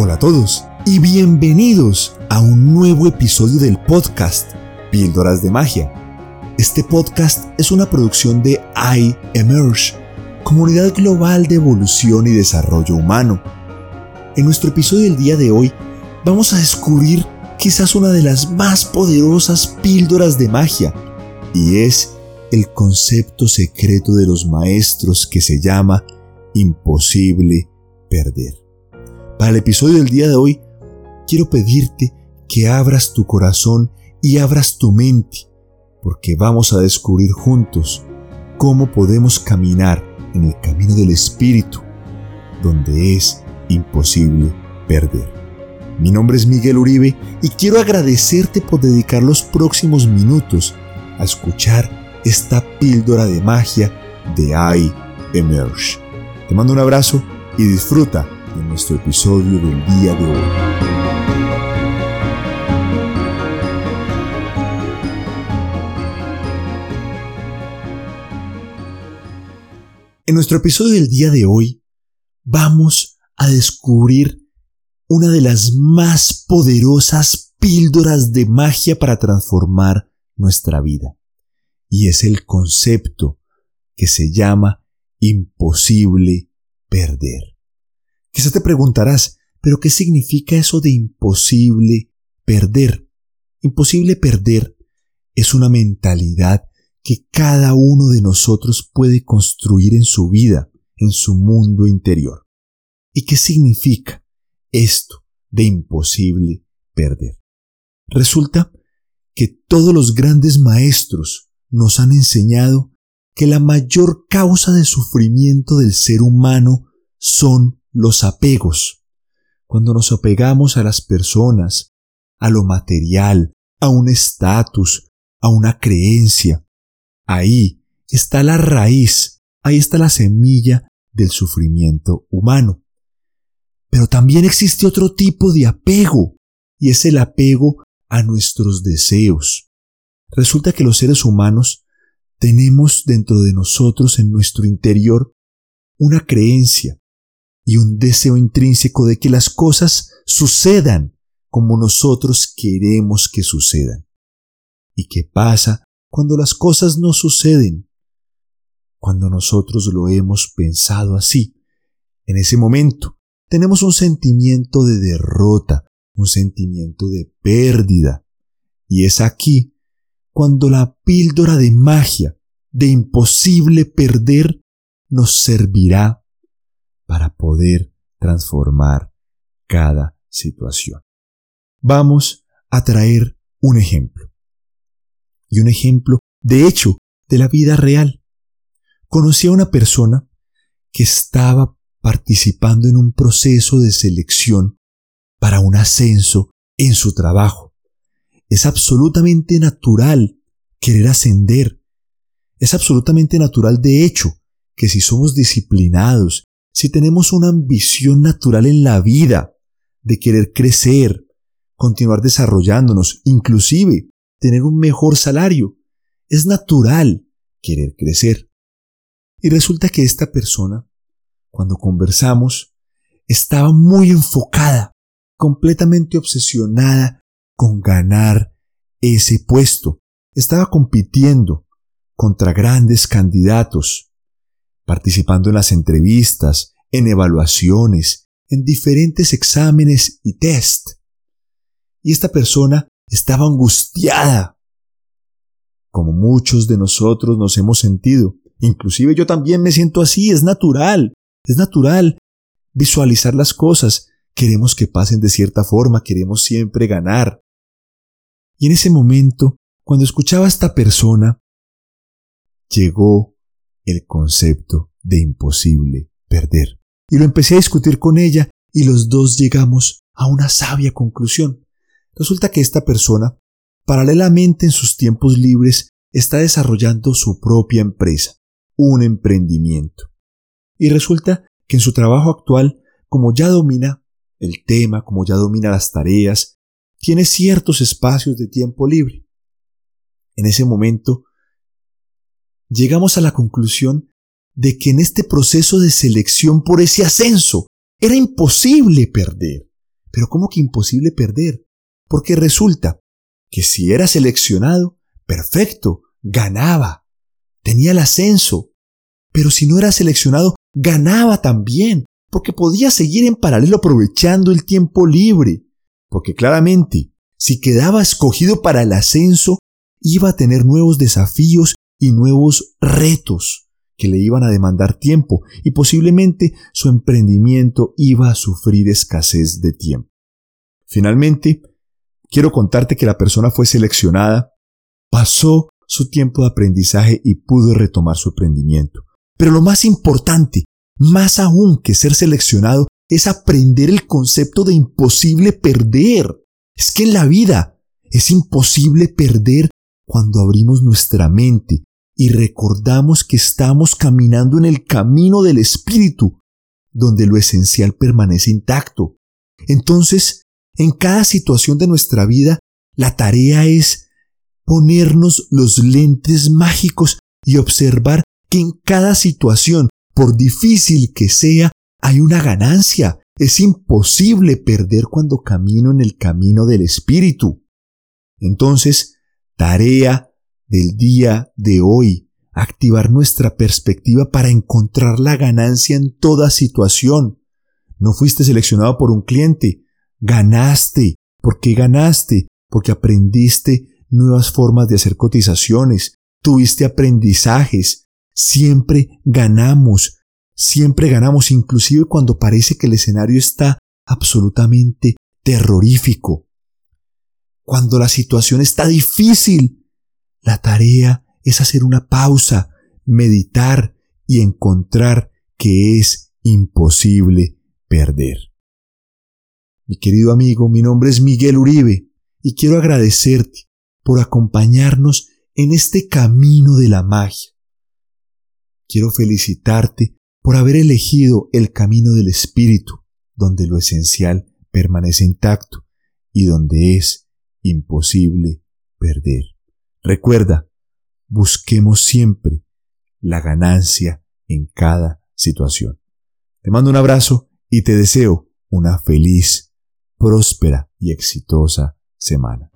Hola a todos y bienvenidos a un nuevo episodio del podcast Píldoras de Magia. Este podcast es una producción de iEmerge, comunidad global de evolución y desarrollo humano. En nuestro episodio del día de hoy vamos a descubrir quizás una de las más poderosas píldoras de magia y es el concepto secreto de los maestros que se llama imposible perder. Para el episodio del día de hoy, quiero pedirte que abras tu corazón y abras tu mente, porque vamos a descubrir juntos cómo podemos caminar en el camino del Espíritu, donde es imposible perder. Mi nombre es Miguel Uribe y quiero agradecerte por dedicar los próximos minutos a escuchar esta píldora de magia de I Emerge. Te mando un abrazo y disfruta de nuestro episodio del día de hoy. En nuestro episodio del día de hoy vamos a descubrir una de las más poderosas píldoras de magia para transformar nuestra vida. Y es el concepto que se llama imposible perder. Quizás te preguntarás, pero ¿qué significa eso de imposible perder? Imposible perder es una mentalidad que cada uno de nosotros puede construir en su vida, en su mundo interior. ¿Y qué significa esto de imposible perder? Resulta que todos los grandes maestros nos han enseñado que la mayor causa de sufrimiento del ser humano son los apegos. Cuando nos apegamos a las personas, a lo material, a un estatus, a una creencia, ahí está la raíz, ahí está la semilla del sufrimiento humano. Pero también existe otro tipo de apego, y es el apego a nuestros deseos. Resulta que los seres humanos tenemos dentro de nosotros, en nuestro interior, una creencia y un deseo intrínseco de que las cosas sucedan como nosotros queremos que sucedan. ¿Y qué pasa cuando las cosas no suceden? Cuando nosotros lo hemos pensado así, en ese momento tenemos un sentimiento de derrota, un sentimiento de pérdida. Y es aquí cuando la píldora de magia, de imposible perder, nos servirá para poder transformar cada situación. Vamos a traer un ejemplo. Y un ejemplo, de hecho, de la vida real. Conocí a una persona que estaba participando en un proceso de selección para un ascenso en su trabajo. Es absolutamente natural querer ascender. Es absolutamente natural, de hecho, que si somos disciplinados, si tenemos una ambición natural en la vida de querer crecer, continuar desarrollándonos, inclusive tener un mejor salario, es natural querer crecer. Y resulta que esta persona, cuando conversamos, estaba muy enfocada, completamente obsesionada con ganar ese puesto. Estaba compitiendo contra grandes candidatos, participando en las entrevistas, en evaluaciones, en diferentes exámenes y test. Y esta persona estaba angustiada, como muchos de nosotros nos hemos sentido. Inclusive yo también me siento así, es natural, es natural visualizar las cosas. Queremos que pasen de cierta forma, queremos siempre ganar. Y en ese momento, cuando escuchaba a esta persona, llegó el concepto de imposible perder. Y lo empecé a discutir con ella y los dos llegamos a una sabia conclusión. Resulta que esta persona, paralelamente en sus tiempos libres, está desarrollando su propia empresa, un emprendimiento. Y resulta que en su trabajo actual, como ya domina el tema, como ya domina las tareas, tiene ciertos espacios de tiempo libre. En ese momento, llegamos a la conclusión de que en este proceso de selección por ese ascenso era imposible perder. Pero ¿cómo que imposible perder? Porque resulta que si era seleccionado, perfecto, ganaba, tenía el ascenso. Pero si no era seleccionado, ganaba también, porque podía seguir en paralelo aprovechando el tiempo libre. Porque claramente, si quedaba escogido para el ascenso, iba a tener nuevos desafíos y nuevos retos que le iban a demandar tiempo y posiblemente su emprendimiento iba a sufrir escasez de tiempo. Finalmente, quiero contarte que la persona fue seleccionada, pasó su tiempo de aprendizaje y pudo retomar su emprendimiento. Pero lo más importante, más aún que ser seleccionado, es aprender el concepto de imposible perder. Es que en la vida es imposible perder cuando abrimos nuestra mente y recordamos que estamos caminando en el camino del Espíritu, donde lo esencial permanece intacto. Entonces, en cada situación de nuestra vida, la tarea es ponernos los lentes mágicos y observar que en cada situación, por difícil que sea, hay una ganancia. Es imposible perder cuando camino en el camino del Espíritu. Entonces, tarea del día de hoy, activar nuestra perspectiva para encontrar la ganancia en toda situación. No fuiste seleccionado por un cliente, ganaste. ¿Por qué ganaste? Porque aprendiste nuevas formas de hacer cotizaciones, tuviste aprendizajes, siempre ganamos, siempre ganamos, inclusive cuando parece que el escenario está absolutamente terrorífico. Cuando la situación está difícil, la tarea es hacer una pausa, meditar y encontrar que es imposible perder. Mi querido amigo, mi nombre es Miguel Uribe y quiero agradecerte por acompañarnos en este camino de la magia. Quiero felicitarte por haber elegido el camino del Espíritu, donde lo esencial permanece intacto y donde es imposible perder. Recuerda, busquemos siempre la ganancia en cada situación. Te mando un abrazo y te deseo una feliz, próspera y exitosa semana.